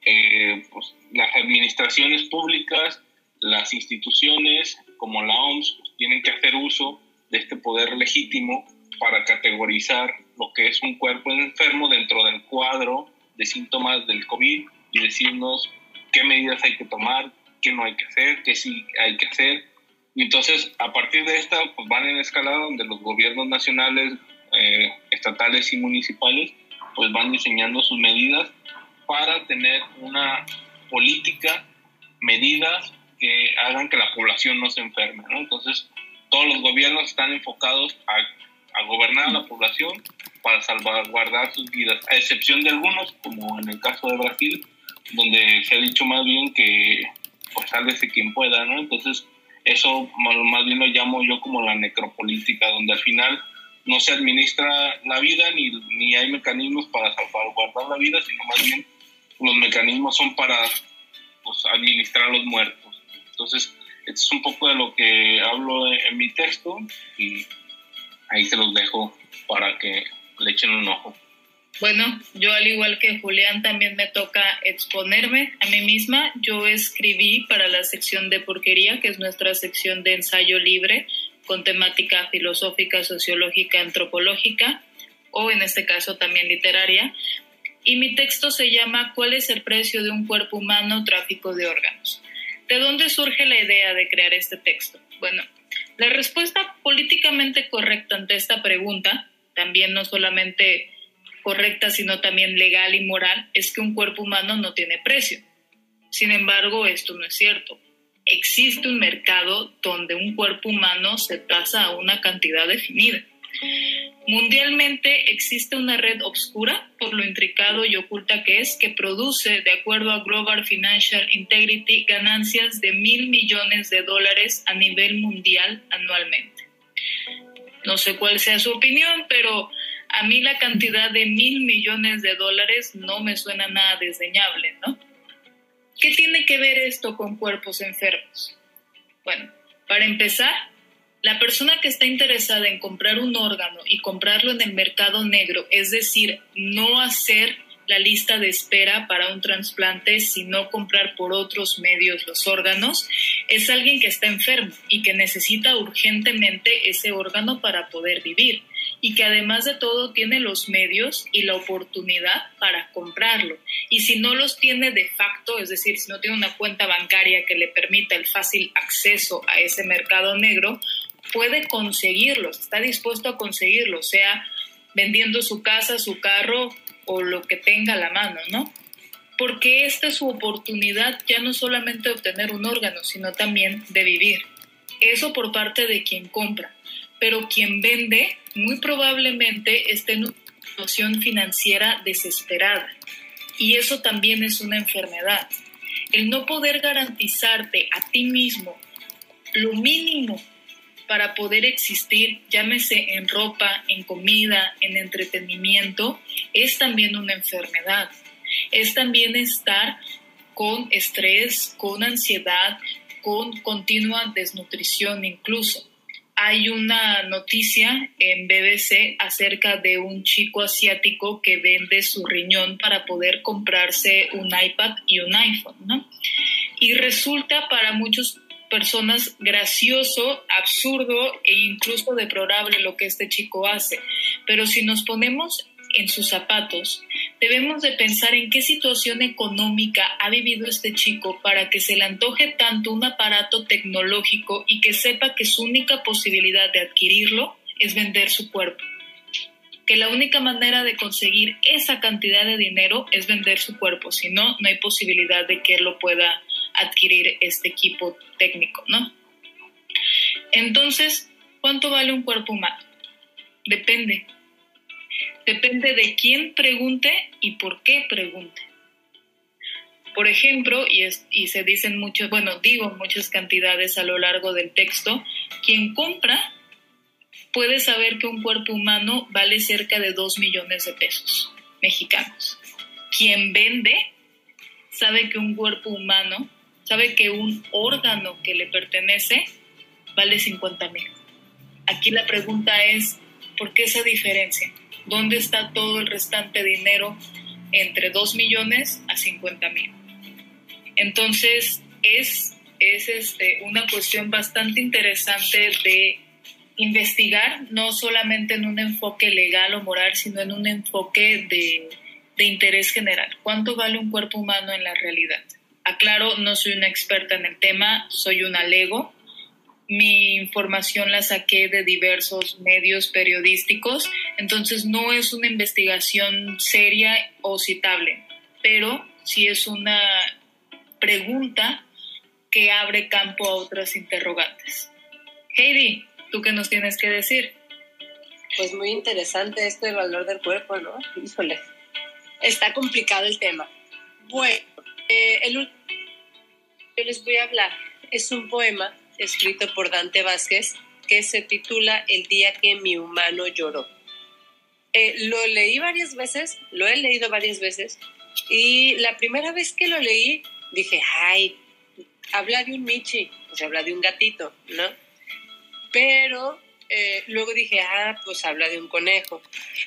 eh, pues, las administraciones públicas, las instituciones como la OMS pues, tienen que hacer uso de este poder legítimo para categorizar lo que es un cuerpo enfermo dentro del cuadro de síntomas del COVID y decirnos qué medidas hay que tomar, qué no hay que hacer, qué sí hay que hacer. Y entonces, a partir de esta, pues van en escalada donde los gobiernos nacionales, eh, estatales y municipales, pues van diseñando sus medidas para tener una política, medidas que hagan que la población no se enferme. ¿no? Entonces, todos los gobiernos están enfocados a, a gobernar a la población para salvaguardar sus vidas, a excepción de algunos, como en el caso de Brasil, donde se ha dicho más bien que pues sálvese quien pueda, ¿no? Entonces, eso más bien lo llamo yo como la necropolítica, donde al final no se administra la vida ni, ni hay mecanismos para salvaguardar la vida, sino más bien los mecanismos son para pues, administrar los muertos. Entonces, esto es un poco de lo que hablo en mi texto y ahí se los dejo para que le echen un ojo. Bueno, yo al igual que Julián también me toca exponerme a mí misma. Yo escribí para la sección de porquería, que es nuestra sección de ensayo libre con temática filosófica, sociológica, antropológica o en este caso también literaria. Y mi texto se llama ¿Cuál es el precio de un cuerpo humano? Tráfico de órganos. ¿De dónde surge la idea de crear este texto? Bueno, la respuesta políticamente correcta ante esta pregunta, también no solamente correcta, sino también legal y moral, es que un cuerpo humano no tiene precio. Sin embargo, esto no es cierto. Existe un mercado donde un cuerpo humano se tasa a una cantidad definida. Mundialmente existe una red obscura, por lo intricado y oculta que es, que produce, de acuerdo a Global Financial Integrity, ganancias de mil millones de dólares a nivel mundial anualmente. No sé cuál sea su opinión, pero a mí la cantidad de mil millones de dólares no me suena nada desdeñable, ¿no? ¿Qué tiene que ver esto con cuerpos enfermos? Bueno, para empezar, la persona que está interesada en comprar un órgano y comprarlo en el mercado negro, es decir, no hacer la lista de espera para un trasplante, sino comprar por otros medios los órganos, es alguien que está enfermo y que necesita urgentemente ese órgano para poder vivir y que además de todo tiene los medios y la oportunidad para comprarlo. Y si no los tiene de facto, es decir, si no tiene una cuenta bancaria que le permita el fácil acceso a ese mercado negro, puede conseguirlos, está dispuesto a conseguirlo, sea vendiendo su casa, su carro o lo que tenga a la mano, ¿no? porque esta es su oportunidad ya no solamente de obtener un órgano, sino también de vivir. Eso por parte de quien compra, pero quien vende muy probablemente esté en una situación financiera desesperada. Y eso también es una enfermedad. El no poder garantizarte a ti mismo lo mínimo para poder existir, llámese en ropa, en comida, en entretenimiento, es también una enfermedad. Es también estar con estrés, con ansiedad, con continua desnutrición incluso. Hay una noticia en BBC acerca de un chico asiático que vende su riñón para poder comprarse un iPad y un iPhone, ¿no? Y resulta para muchos personas gracioso, absurdo e incluso deplorable lo que este chico hace. Pero si nos ponemos en sus zapatos, debemos de pensar en qué situación económica ha vivido este chico para que se le antoje tanto un aparato tecnológico y que sepa que su única posibilidad de adquirirlo es vender su cuerpo. Que la única manera de conseguir esa cantidad de dinero es vender su cuerpo, si no, no hay posibilidad de que él lo pueda adquirir este equipo técnico, ¿no? Entonces, ¿cuánto vale un cuerpo humano? Depende. Depende de quién pregunte y por qué pregunte. Por ejemplo, y, se dicen muchos, bueno, digo muchas cantidades a lo largo del texto, quien compra puede saber que un cuerpo humano vale cerca de 2 millones de pesos mexicanos. Quien vende sabe que un cuerpo humano sabe que un órgano que le pertenece vale 50 mil. Aquí la pregunta es, ¿por qué esa diferencia? ¿Dónde está todo el restante dinero entre 2 millones a 50 mil? Entonces, es, es este, una cuestión bastante interesante de investigar, no solamente en un enfoque legal o moral, sino en un enfoque de, de interés general. ¿Cuánto vale un cuerpo humano en la realidad? Aclaro, no soy una experta en el tema, soy una lego. Mi información la saqué de diversos medios periodísticos, entonces no es una investigación seria o citable, pero sí es una pregunta que abre campo a otras interrogantes. Heidi, ¿tú qué nos tienes que decir? Pues muy interesante esto del valor del cuerpo, ¿no? Híjole. Está complicado el tema. Bueno, eh, el último yo les voy a hablar es un poema escrito por Dante Vázquez que se titula El día que mi humano lloró. Eh, lo leí varias veces, lo he leído varias veces, y la primera vez que lo leí dije, ay, habla de un Michi, sea, habla de un gatito, ¿no? Pero eh, luego dije, ah, pues habla de un conejo.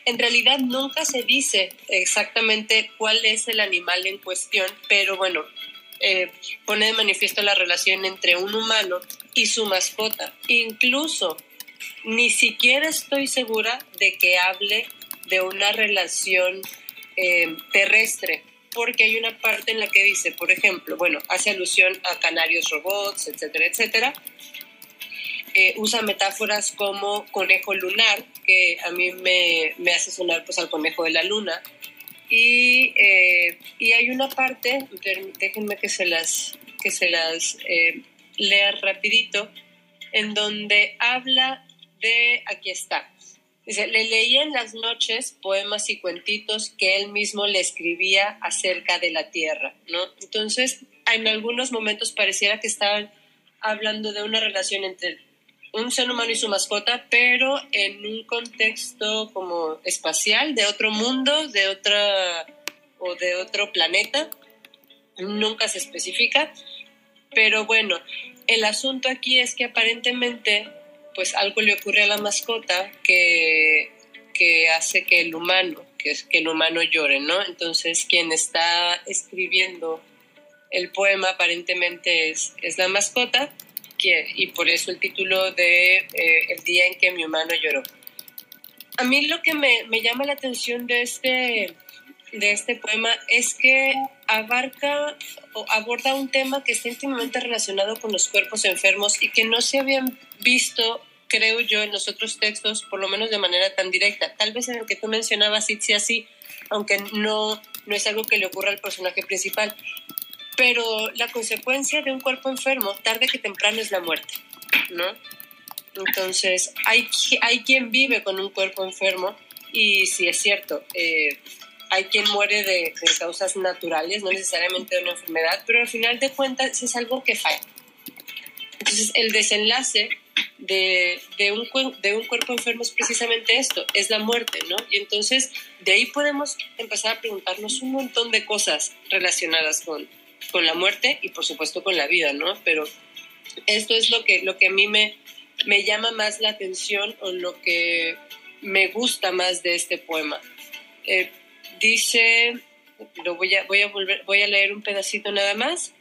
En realidad nunca se dice exactamente cuál es el animal en cuestión, pero bueno, eh, pone de manifiesto la relación entre un humano y su mascota. Incluso ni siquiera estoy segura de que hable de una relación eh, terrestre, porque hay una parte en la que dice, por ejemplo, bueno, hace alusión a canarios robots, etcétera, etcétera. Eh, usa metáforas como conejo lunar, que a mí me, me hace sonar pues al conejo de la luna, y, eh, y hay una parte, déjenme que se las, que se las eh, lea rapidito, en donde habla de, aquí está, dice, le leía en las noches poemas y cuentitos que él mismo le escribía acerca de la tierra, ¿no? Entonces, en algunos momentos pareciera que estaban hablando de una relación entre un ser humano y su mascota, pero en un contexto como espacial, de otro mundo, de otra o de otro planeta. Nunca se especifica. Pero bueno, el asunto aquí es que aparentemente, pues algo le ocurre a la mascota que, que hace que el humano, que, es, que el humano llore, ¿no? Entonces, quien está escribiendo el poema aparentemente es, es la mascota y por eso el título de eh, El día en que mi humano lloró. A mí lo que me, me, llama la atención de este, de este poema es que abarca o aborda un tema que está íntimamente relacionado con los cuerpos enfermos y que no se habían visto, creo yo, en los otros textos, por lo menos de manera tan directa. Tal vez en el que tú mencionabas, sí, así, aunque no, no es algo que le ocurra al personaje principal. Pero la consecuencia de un cuerpo enfermo, tarde que temprano, es la muerte, ¿no? Entonces, hay, hay quien vive con un cuerpo enfermo y si es cierto, eh, hay quien muere de, causas naturales, no necesariamente de una enfermedad, pero al final de cuentas es algo que falla. Entonces, el desenlace de, de, un, de un cuerpo enfermo es precisamente esto, es la muerte, ¿no? Y entonces de ahí podemos empezar a preguntarnos un montón de cosas relacionadas con, con la muerte y por supuesto con la vida, ¿no? Pero esto es lo que, lo que a mí me, me llama más la atención o lo que me gusta más de este poema. Eh, dice, lo voy a, voy, a volver, voy a leer un pedacito nada más.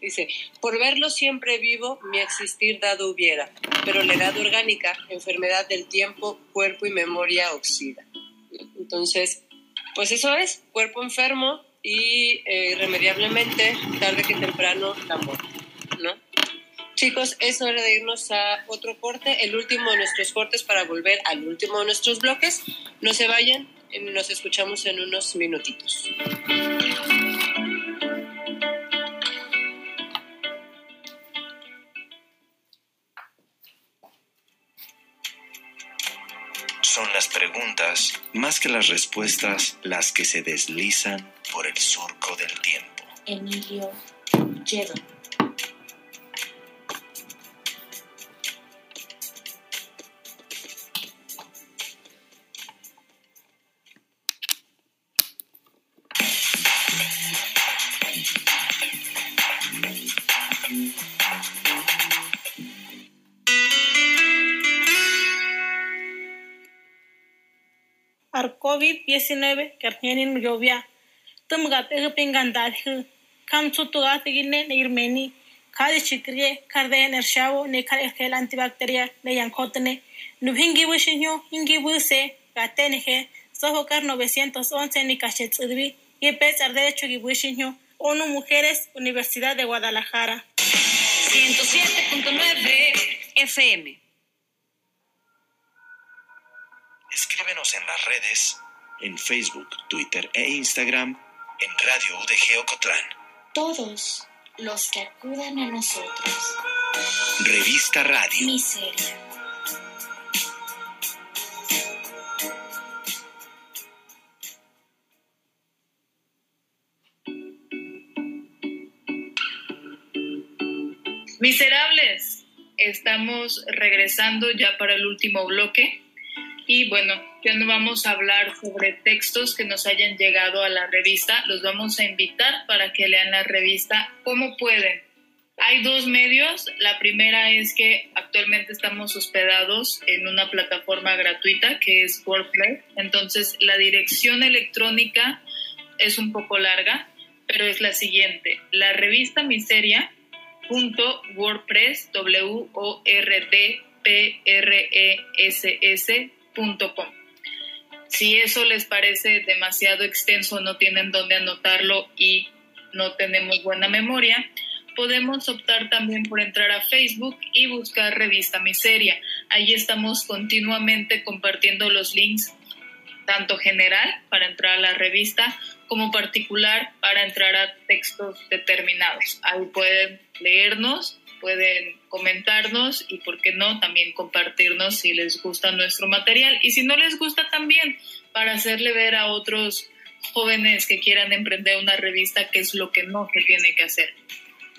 Dice, por verlo siempre vivo, mi existir dado hubiera, pero la edad orgánica, enfermedad del tiempo, cuerpo y memoria oxida. Entonces, pues eso es, cuerpo enfermo y eh, irremediablemente, tarde que temprano, la muerte, ¿no? Chicos, es hora de irnos a otro corte, el último de nuestros cortes para volver al último de nuestros bloques. No se vayan, nos escuchamos en unos minutitos. Preguntas, más que las respuestas, las que se deslizan por el surco del tiempo. Emilio. COVID-19 karnyanin yovya tumgat pingandat kam tutugat gine ne irmeni kadi chikriye karden ershavo ne kar ekel antibacteria ne yankotne nubhingi wishinyo hingi wuse gatene he soho kar 911 ni cachet udbi y pesar derecho gi wishinyo ONU Mujeres Universidad de Guadalajara. 107.9 FM Escríbenos en las redes en Facebook, Twitter e Instagram en Radio UDG Ocotlán. Todos los que acudan a nosotros. Revista Radio. Miseria. Miserables, estamos regresando ya para el último bloque y bueno, ya no vamos a hablar sobre textos que nos hayan llegado a la revista, los vamos a invitar para que lean la revista como pueden. Hay dos medios. La primera es que actualmente estamos hospedados en una plataforma gratuita que es WordPress. Entonces la dirección electrónica es un poco larga, pero es la siguiente. La revista miseria w o r d p r e s s si eso les parece demasiado extenso, no tienen dónde anotarlo y no tenemos buena memoria, podemos optar también por entrar a Facebook y buscar Revista Miseria. Ahí estamos continuamente compartiendo los links, tanto general para entrar a la revista como particular para entrar a textos determinados. Ahí pueden leernos pueden comentarnos y, por qué no, también compartirnos si les gusta nuestro material. Y si no les gusta también, para hacerle ver a otros jóvenes que quieran emprender una revista qué es lo que no se tiene que hacer.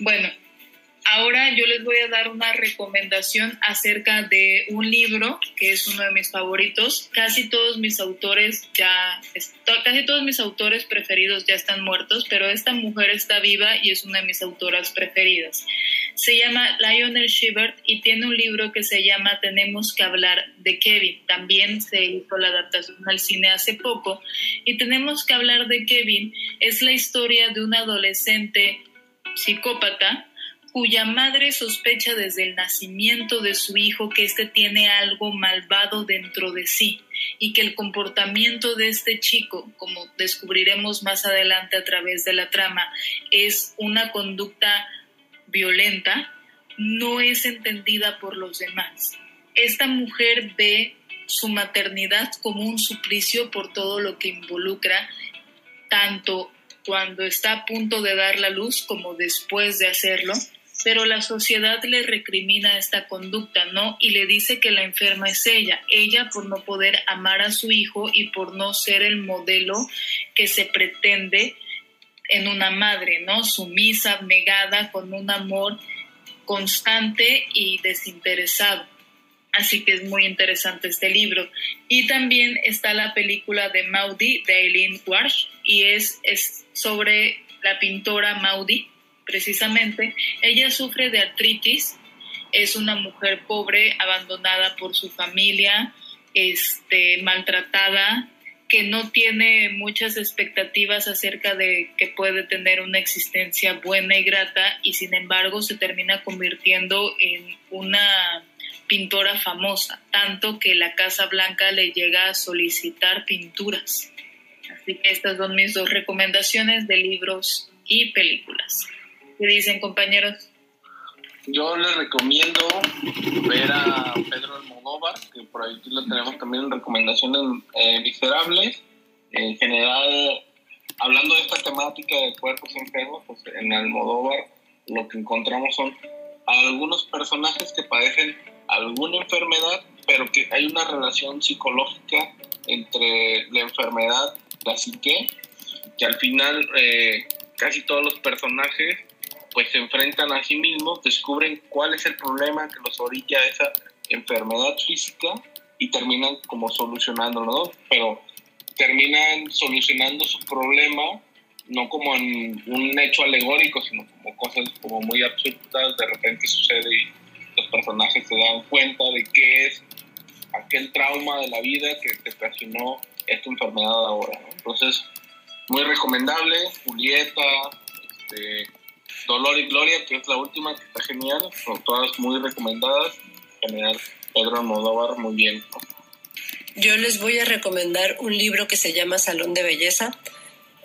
Bueno, Ahora yo les voy a dar una recomendación acerca de un libro que es uno de mis favoritos. Casi todos mis autores ya, casi todos mis autores preferidos ya están muertos, pero esta mujer está viva y es una de mis autoras preferidas. Se llama Lionel Shibert y tiene un libro que se llama Tenemos que hablar de Kevin. También se hizo la adaptación al cine hace poco y Tenemos que hablar de Kevin es la historia de un adolescente psicópata cuya madre sospecha desde el nacimiento de su hijo que éste tiene algo malvado dentro de sí y que el comportamiento de este chico, como descubriremos más adelante a través de la trama, es una conducta violenta, no es entendida por los demás. Esta mujer ve su maternidad como un suplicio por todo lo que involucra, tanto cuando está a punto de dar la luz como después de hacerlo, pero la sociedad le recrimina esta conducta, ¿no? Y le dice que la enferma es ella, ella por no poder amar a su hijo y por no ser el modelo que se pretende en una madre, ¿no? Sumisa, abnegada, con un amor constante y desinteresado. Así que es muy interesante este libro. Y también está la película de Maudie de Eileen Walsh y es, es sobre la pintora Maudie, precisamente. Ella sufre de artritis, es una mujer pobre, abandonada por su familia, este, maltratada, que no tiene muchas expectativas acerca de que puede tener una existencia buena y grata y sin embargo se termina convirtiendo en una pintora famosa, tanto que la Casa Blanca le llega a solicitar pinturas. Así que estas son mis dos recomendaciones de libros y películas. ¿Qué dicen compañeros? Yo les recomiendo ver a Pedro Almodóvar, que por ahí lo tenemos también en recomendaciones eh, miserables. En general, hablando de esta temática de cuerpos enfermos, pues en Almodóvar lo que encontramos son algunos personajes que padecen alguna enfermedad, pero que hay una relación psicológica entre la enfermedad, la psique, que al final eh, casi todos los personajes pues se enfrentan a sí mismos, descubren cuál es el problema que los orilla a esa enfermedad física y terminan como solucionándolo, ¿no? Pero terminan solucionando su problema no como en un hecho alegórico, sino como cosas como muy absurdas, de repente sucede y los personajes se dan cuenta de qué es aquel trauma de la vida que te ocasionó esta enfermedad ahora. Entonces, muy recomendable, Julieta, este, Dolor y Gloria, que es la última, que está genial, son todas muy recomendadas. general, Pedro Almodóvar, muy bien. Yo les voy a recomendar un libro que se llama Salón de Belleza.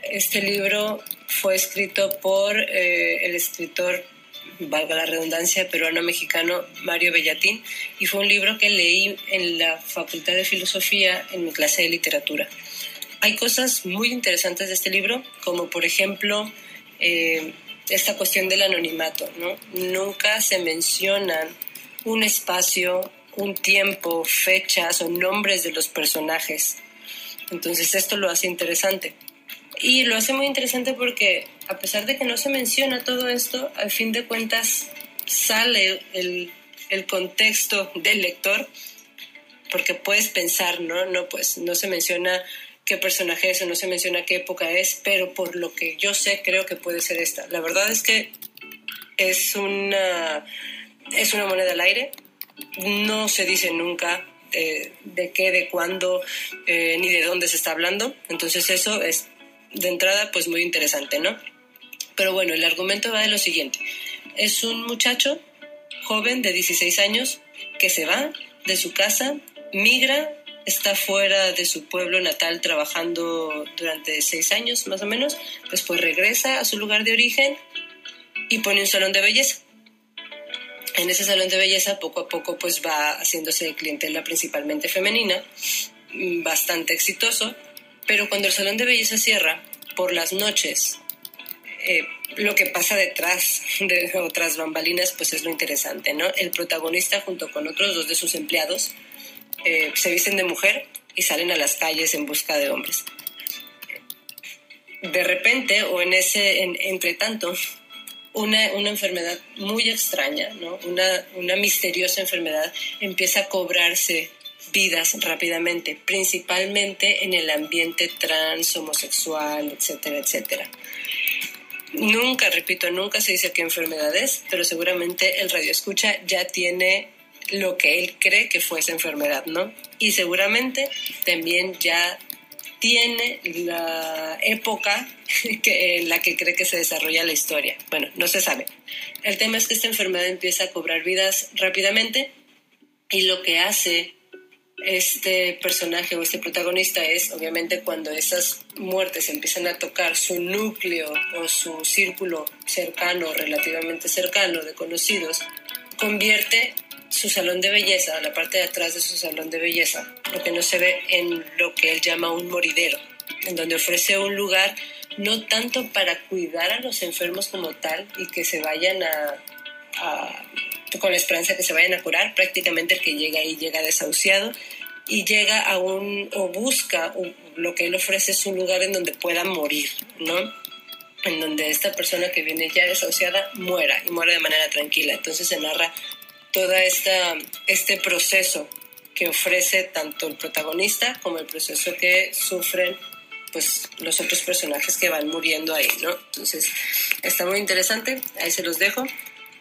Este libro fue escrito por eh, el escritor, valga la redundancia, peruano-mexicano Mario Bellatín, y fue un libro que leí en la Facultad de Filosofía en mi clase de literatura. Hay cosas muy interesantes de este libro, como por ejemplo eh, esta cuestión del anonimato, ¿no? Nunca se mencionan un espacio, un tiempo, fechas o nombres de los personajes. Entonces esto lo hace interesante. Y lo hace muy interesante porque a pesar de que no se menciona todo esto, al fin de cuentas sale el, el contexto del lector, porque puedes pensar, ¿no? No, pues no se menciona qué personaje es o no se menciona qué época es, pero por lo que yo sé creo que puede ser esta. La verdad es que es una, es una moneda al aire, no se dice nunca eh, de qué, de cuándo, eh, ni de dónde se está hablando, entonces eso es de entrada pues muy interesante, ¿no? Pero bueno, el argumento va de lo siguiente, es un muchacho joven de 16 años que se va de su casa, migra está fuera de su pueblo natal trabajando durante seis años más o menos, después regresa a su lugar de origen y pone un salón de belleza. En ese salón de belleza poco a poco pues va haciéndose clientela principalmente femenina, bastante exitoso, pero cuando el salón de belleza cierra por las noches, eh, lo que pasa detrás de otras bambalinas pues es lo interesante, ¿no? El protagonista junto con otros dos de sus empleados eh, se visten de mujer y salen a las calles en busca de hombres. De repente, o en ese, en, entre tanto, una, una, enfermedad muy extraña, ¿no? una, una misteriosa enfermedad, empieza a cobrarse vidas rápidamente, principalmente en el ambiente trans, homosexual, etcétera, etcétera. Nunca, repito, nunca se dice qué enfermedad es, pero seguramente el radio escucha ya tiene lo que él cree que fue esa enfermedad, ¿no? Y seguramente también ya tiene la época en la que cree que se desarrolla la historia. Bueno, no se sabe. El tema es que esta enfermedad empieza a cobrar vidas rápidamente y lo que hace este personaje o este protagonista es, obviamente, cuando esas muertes empiezan a tocar su núcleo o su círculo cercano, relativamente cercano de conocidos, convierte su salón de belleza, la parte de atrás de su salón de belleza, lo que no se ve en lo que él llama un moridero, en donde ofrece un lugar no tanto para cuidar a los enfermos como tal y que se vayan a, con la esperanza de que se vayan a curar, prácticamente el que llega ahí llega desahuciado y llega a un, o busca, lo que él ofrece es un lugar en donde pueda morir, ¿no? En donde esta persona que viene ya desahuciada muera y muera de manera tranquila. Entonces se narra todo esta, este proceso que ofrece tanto el protagonista como el proceso que sufren pues los otros personajes que van muriendo ahí, ¿no? Entonces, está muy interesante, ahí se los dejo.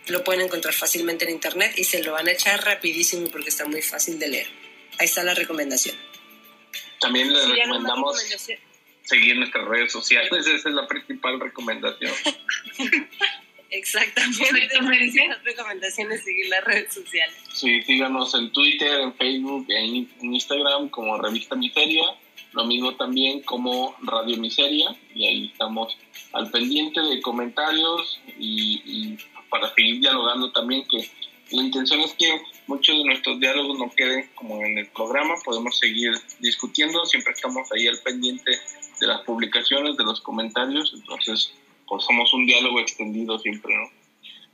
Lo pueden encontrar fácilmente en internet y se lo van a echar rapidísimo porque está muy fácil de leer. Ahí está la recomendación. También les recomendamos seguir nuestras redes sociales, esa es la principal recomendación. Exactamente. Las recomendaciones seguir las redes sociales. Sí, síganos en Twitter, en Facebook, en Instagram como Revista Miseria. Lo mismo también como Radio Miseria, y ahí estamos al pendiente de comentarios y, para seguir dialogando también, que la intención es que muchos de nuestros diálogos no queden como en el programa, podemos seguir discutiendo, siempre estamos ahí al pendiente de las publicaciones, de los comentarios, entonces pues somos un diálogo extendido siempre, ¿no?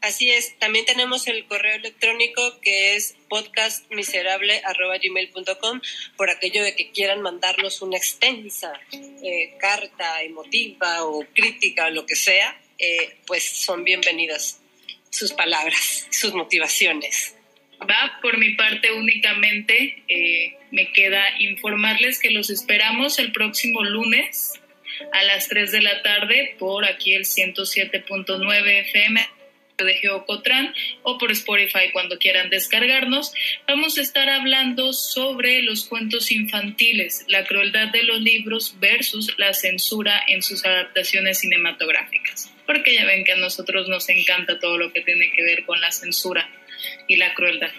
Así es, también tenemos el correo electrónico que es podcastmiserable.gmail.com por aquello de que quieran mandarnos una extensa eh, carta emotiva o crítica o lo que sea, eh, pues son bienvenidas sus palabras, sus motivaciones. Va, por mi parte únicamente eh, me queda informarles que los esperamos el próximo lunes a las 3 de la tarde por aquí el 107.9 FM de Geocotran o por Spotify cuando quieran descargarnos, vamos a estar hablando sobre los cuentos infantiles, la crueldad de los libros versus la censura en sus adaptaciones cinematográficas. Porque ya ven que a nosotros nos encanta todo lo que tiene que ver con la censura y la crueldad.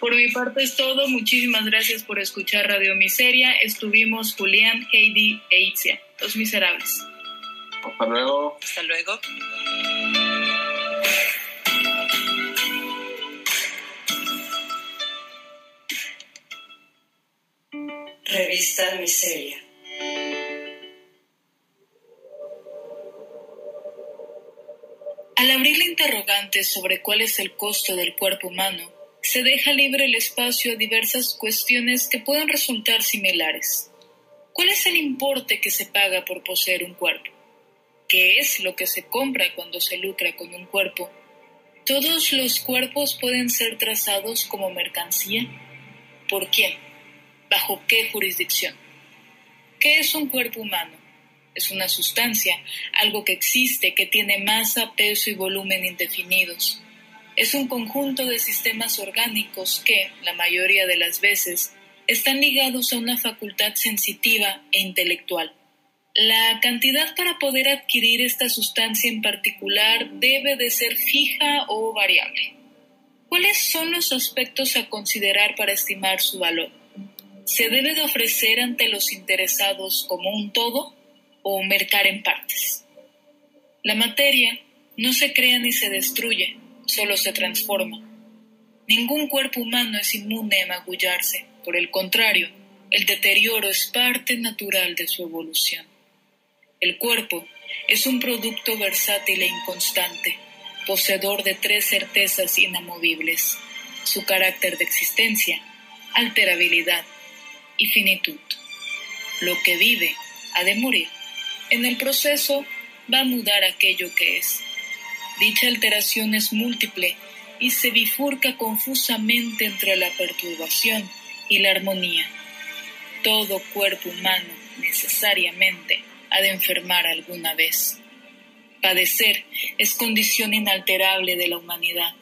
Por mi parte es todo. Muchísimas gracias por escuchar Radio Miseria. Estuvimos Julián, Heidi e Itzia, los miserables. Hasta luego. Hasta luego. Revista Miseria. Al abrir la interrogante sobre cuál es el costo del cuerpo humano, se deja libre el espacio a diversas cuestiones que pueden resultar similares. ¿Cuál es el importe que se paga por poseer un cuerpo? ¿Qué es lo que se compra cuando se lucra con un cuerpo? ¿Todos los cuerpos pueden ser trazados como mercancía? ¿Por quién? ¿Bajo qué jurisdicción? ¿Qué es un cuerpo humano? Es una sustancia, algo que existe, que tiene masa, peso y volumen indefinidos. Es un conjunto de sistemas orgánicos que, la mayoría de las veces, están ligados a una facultad sensitiva e intelectual. La cantidad para poder adquirir esta sustancia en particular debe de ser fija o variable. ¿Cuáles son los aspectos a considerar para estimar su valor? se debe de ofrecer ante los interesados como un todo o mercar en partes. La materia no se crea ni se destruye, solo se transforma. Ningún cuerpo humano es inmune a magullarse, por el contrario, el deterioro es parte natural de su evolución. El cuerpo es un producto versátil e inconstante, poseedor de tres certezas inamovibles, su carácter de existencia, alterabilidad y finitud. Lo que vive ha de morir. En el proceso va a mudar aquello que es. Dicha alteración es múltiple y se bifurca confusamente entre la perturbación y la armonía. Todo cuerpo humano necesariamente ha de enfermar alguna vez. Padecer es condición inalterable de la humanidad.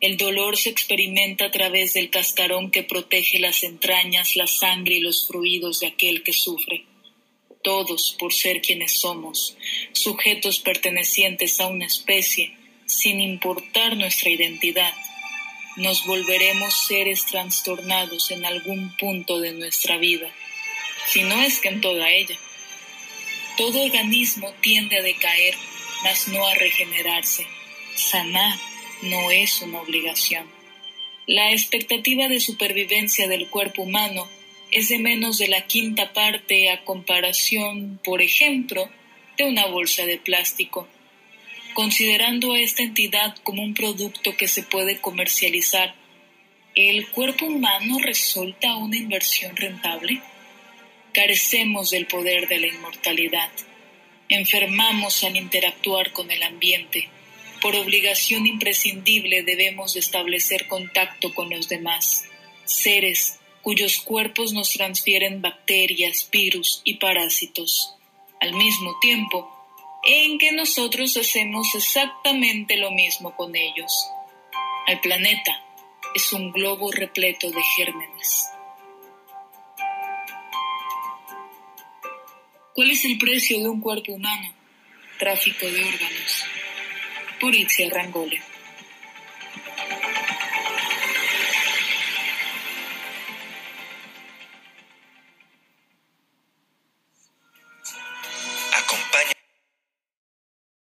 El dolor se experimenta a través del cascarón que protege las entrañas, la sangre y los fluidos de aquel que sufre. Todos, por ser quienes somos, sujetos pertenecientes a una especie, sin importar nuestra identidad, nos volveremos seres trastornados en algún punto de nuestra vida, si no es que en toda ella. Todo organismo tiende a decaer, mas no a regenerarse, sanar no es una obligación. la expectativa de supervivencia del cuerpo humano es de menos de la quinta parte a comparación, por ejemplo, de una bolsa de plástico. Considerando a esta entidad como un producto que se puede comercializar, ¿el cuerpo humano resulta una inversión rentable? Carecemos del poder de la inmortalidad. Enfermamos al interactuar con el ambiente. Por obligación imprescindible debemos establecer contacto con los demás, seres cuyos cuerpos nos transfieren bacterias, virus y parásitos, al mismo tiempo en que nosotros hacemos exactamente lo mismo con ellos. El planeta es un globo repleto de gérmenes. ¿Cuál es el precio de un cuerpo humano? Tráfico de órganos. Por Itzia Rangole.